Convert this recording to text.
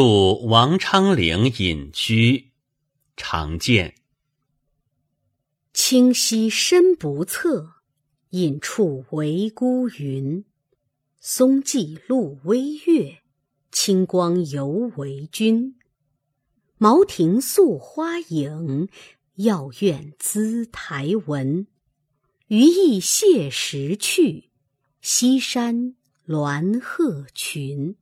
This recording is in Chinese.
宿王昌龄隐居，常见。清溪深不测，隐处惟孤云。松际露微月，清光犹为君。茅亭宿花影，药院姿台闻。余意谢时去，西山鸾鹤群。